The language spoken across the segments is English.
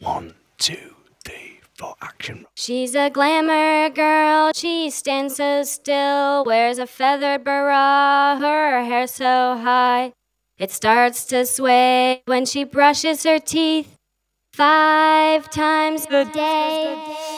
One, two, three, four, action. She's a glamour girl, she stands so still, wears a feathered bra, her hair so high. It starts to sway when she brushes her teeth five times a day.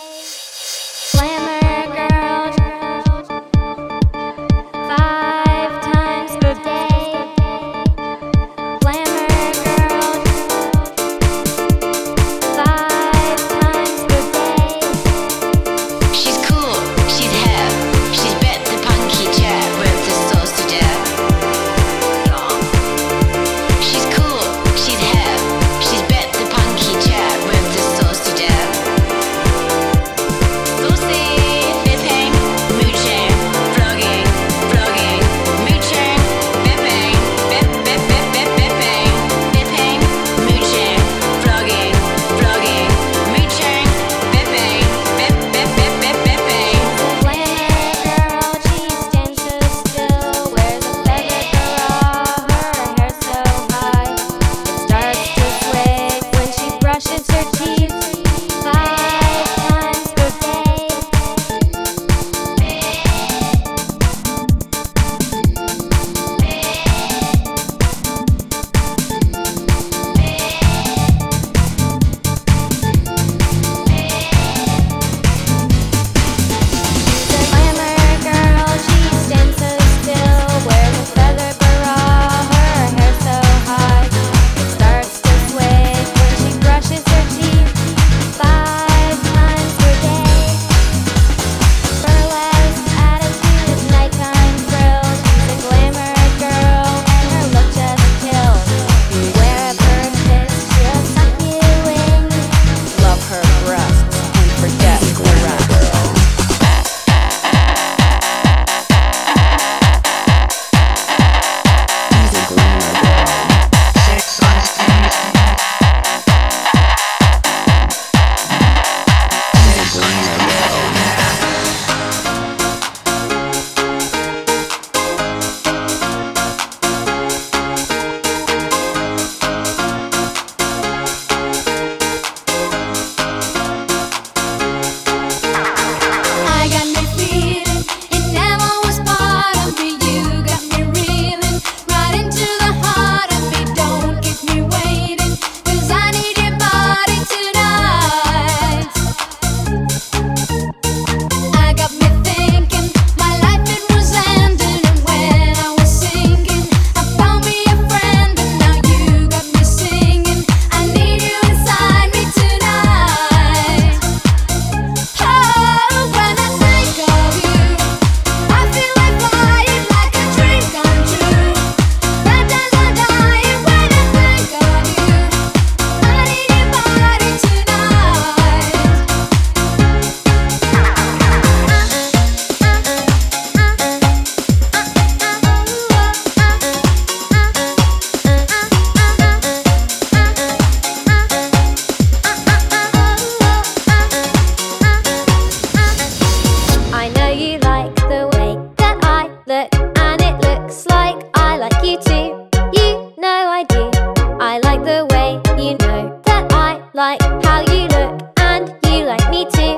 how you look, and you like me too.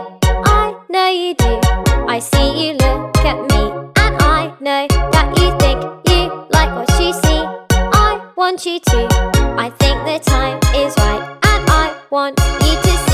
I know you do. I see you look at me, and I know that you think you like what you see. I want you to. I think the time is right, and I want you to see.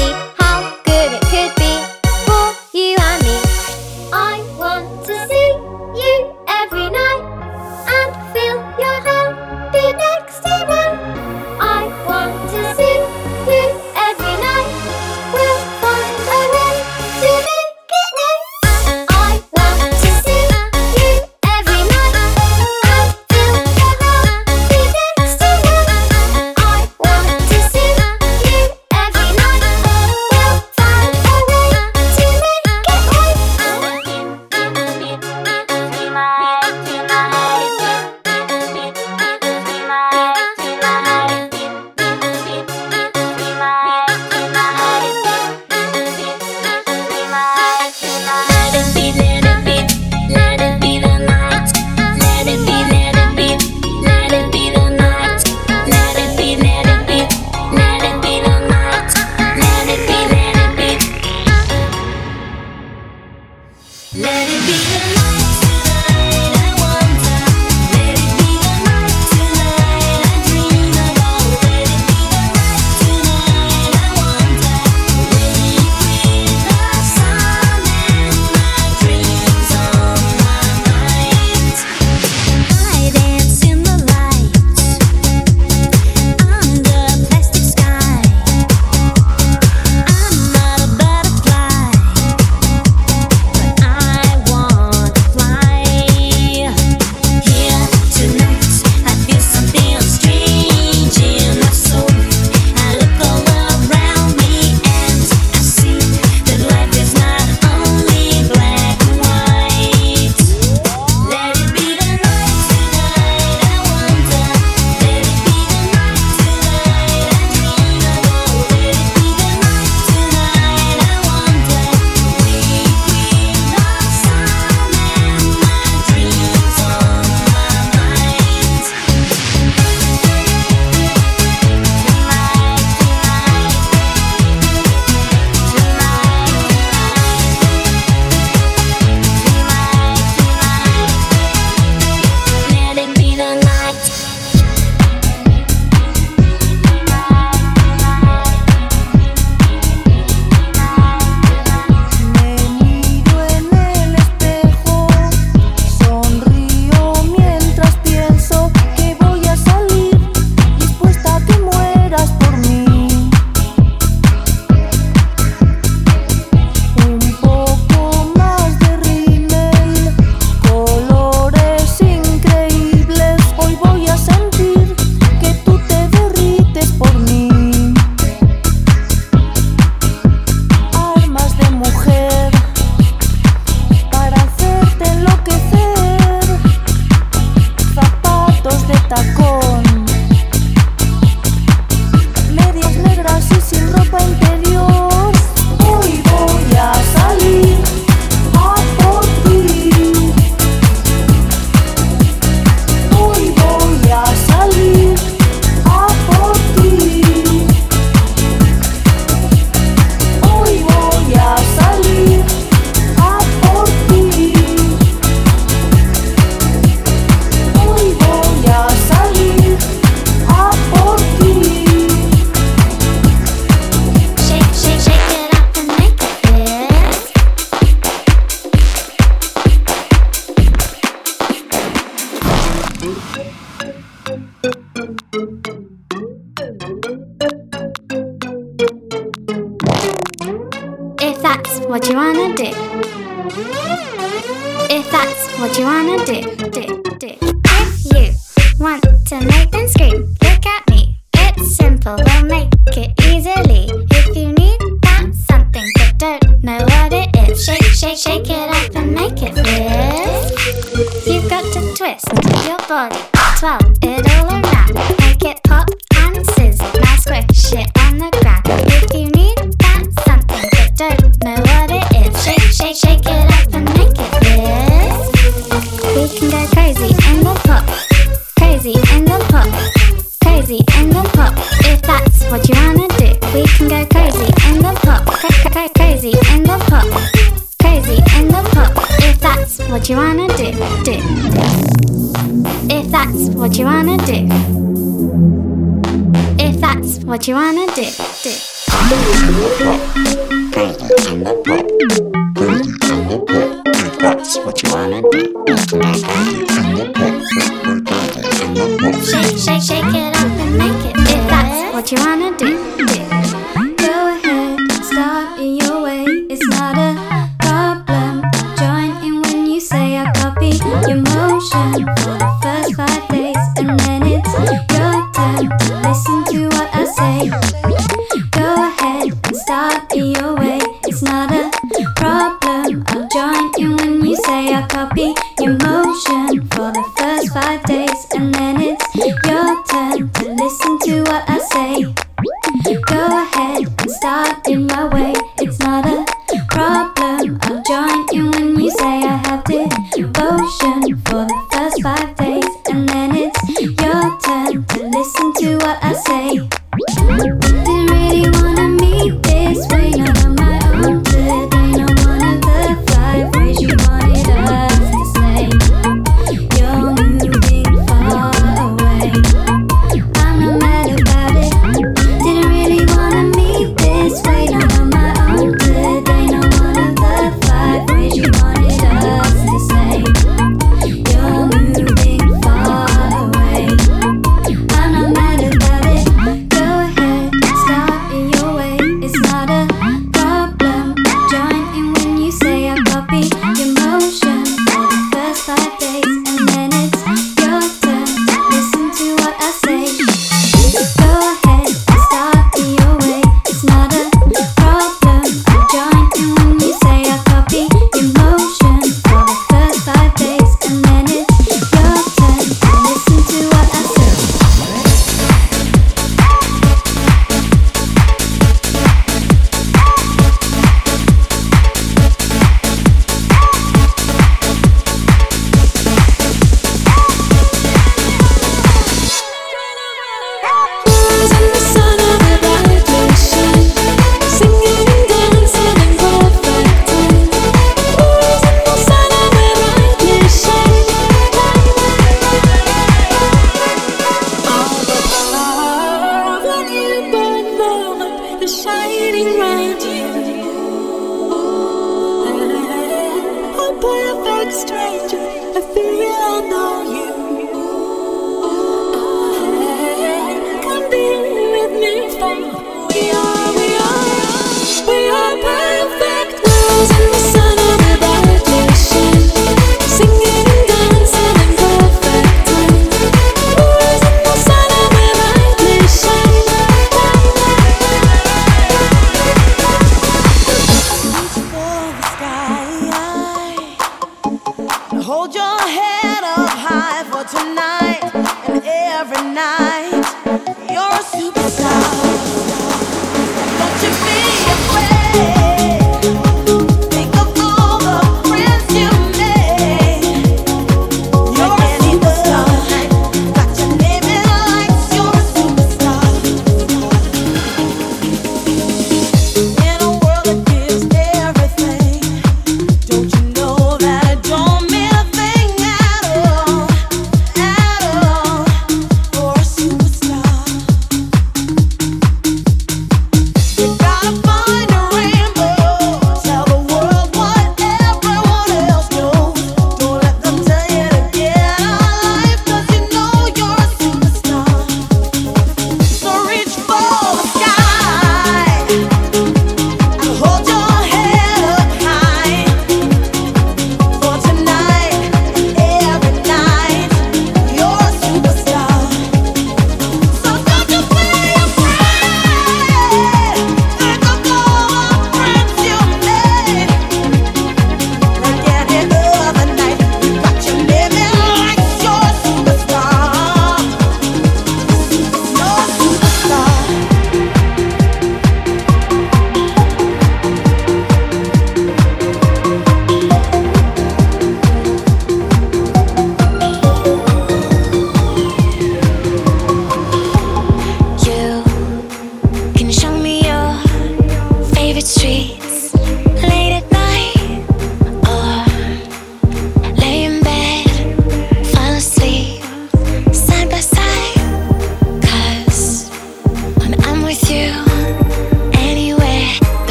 You wanna do.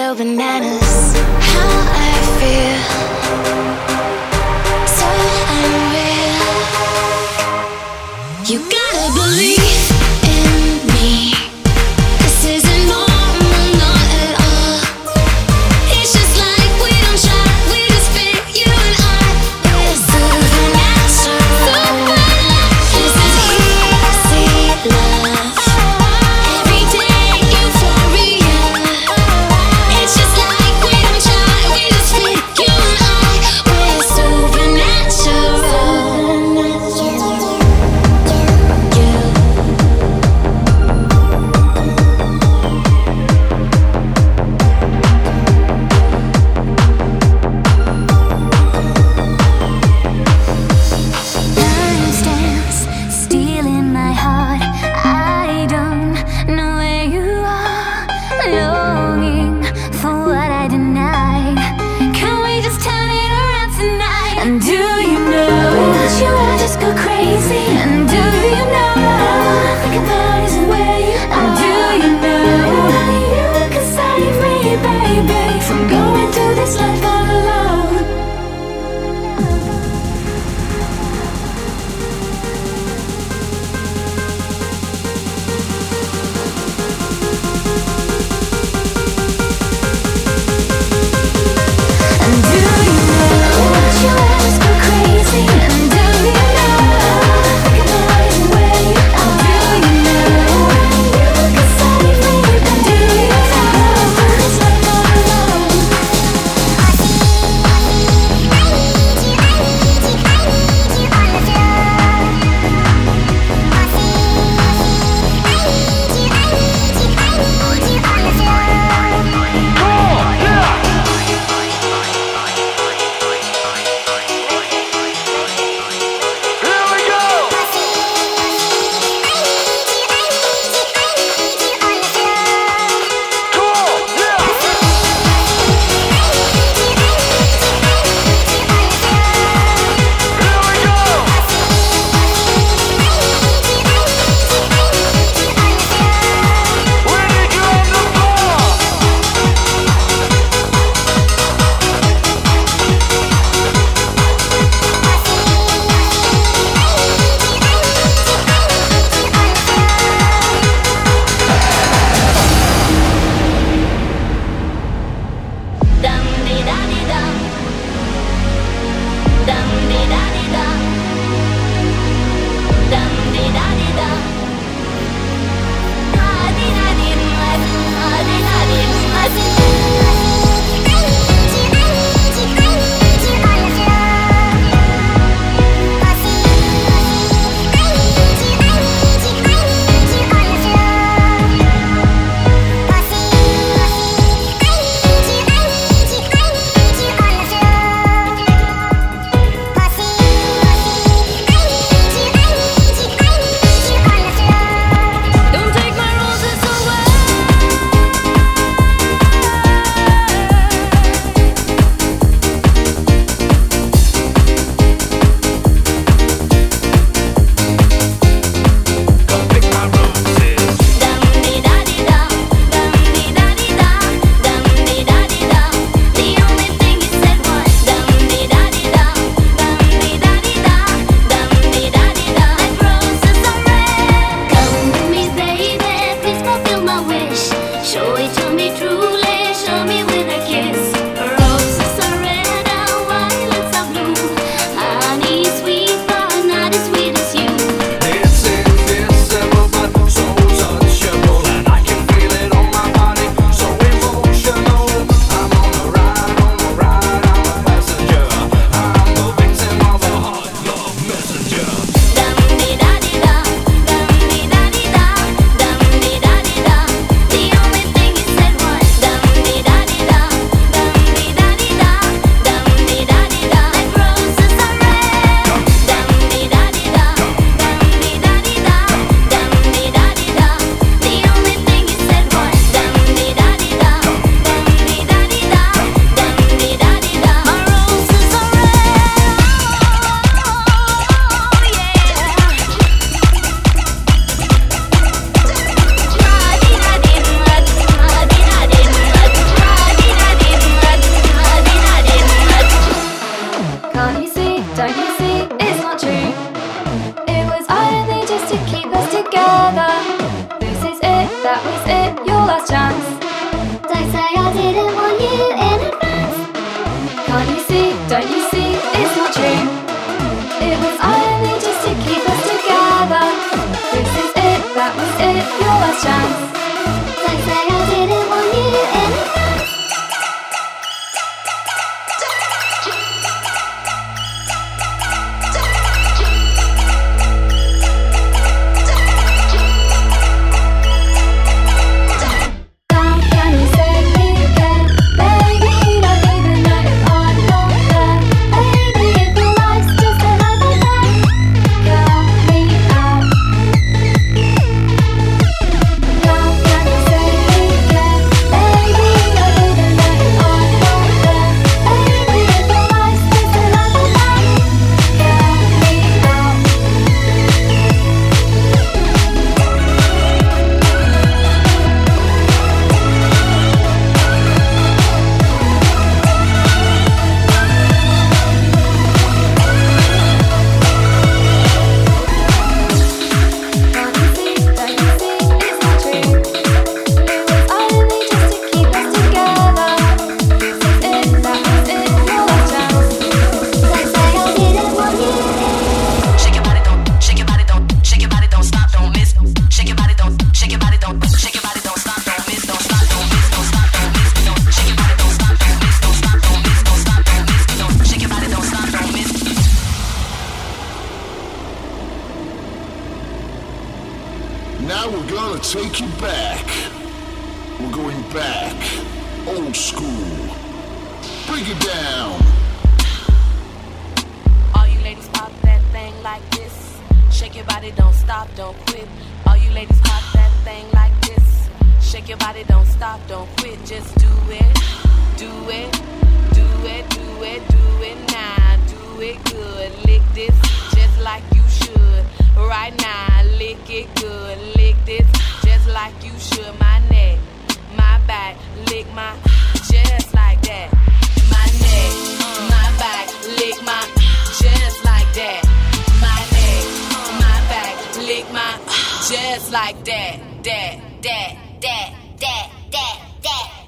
So bananas. How I feel, Crazy sure my neck, my back, lick my just like that. My neck, my back, lick my just like that. My neck, my back, lick my just like that, that, that, that, that, that, that.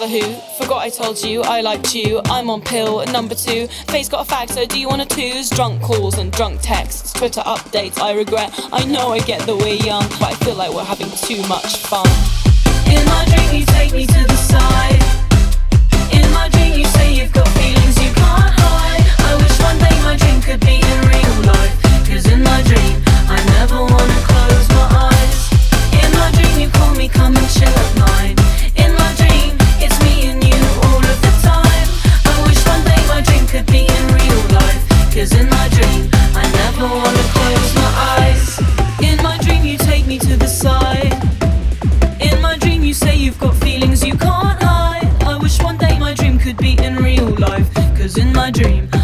have who. Forgot I told you I liked you. I'm on pill number two. Face got a fag, so do you want a twos? Drunk calls and drunk texts, Twitter updates. I regret. I know I get that we're young, but I feel like we're having too much fun. In my dream, you take me to the side. In my dream, you say you've got feelings you can't hide. I wish one day my dream could be in real life. Cause in my dream, I never wanna close my eyes. In my dream, you call me, come and chill at night. dream.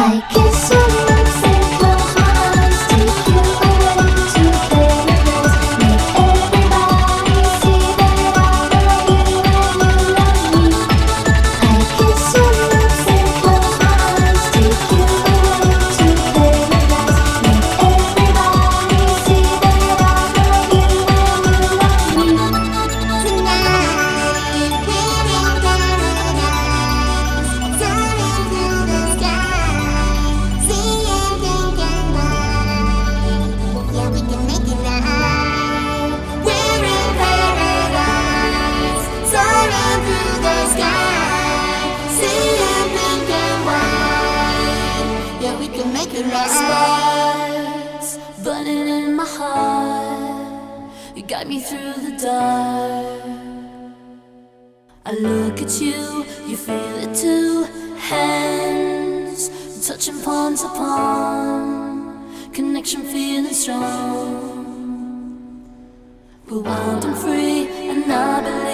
I can look at you, you feel it too. Hands touching palms upon, connection feeling strong. We're wild and free, and I believe.